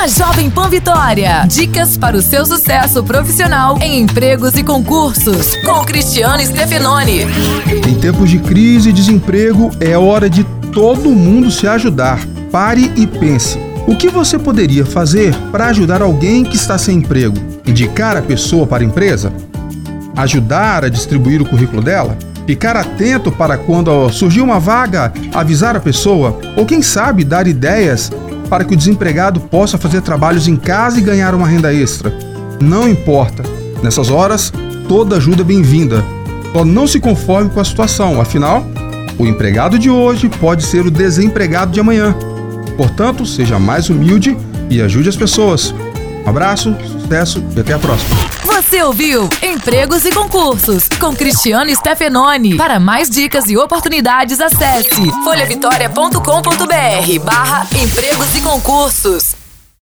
na Jovem Pan Vitória. Dicas para o seu sucesso profissional em empregos e concursos. Com Cristiano Stefanoni. Em tempos de crise e desemprego, é hora de todo mundo se ajudar. Pare e pense. O que você poderia fazer para ajudar alguém que está sem emprego? Indicar a pessoa para a empresa? Ajudar a distribuir o currículo dela? Ficar atento para quando surgir uma vaga, avisar a pessoa? Ou quem sabe dar ideias para que o desempregado possa fazer trabalhos em casa e ganhar uma renda extra? Não importa. Nessas horas, toda ajuda é bem-vinda. Só não se conforme com a situação, afinal, o empregado de hoje pode ser o desempregado de amanhã. Portanto, seja mais humilde e ajude as pessoas. Um abraço, sucesso e até a próxima. Você ouviu Empregos e Concursos com Cristiano Stefanoni. Para mais dicas e oportunidades, acesse folhavitória.com.br barra empregos e concursos.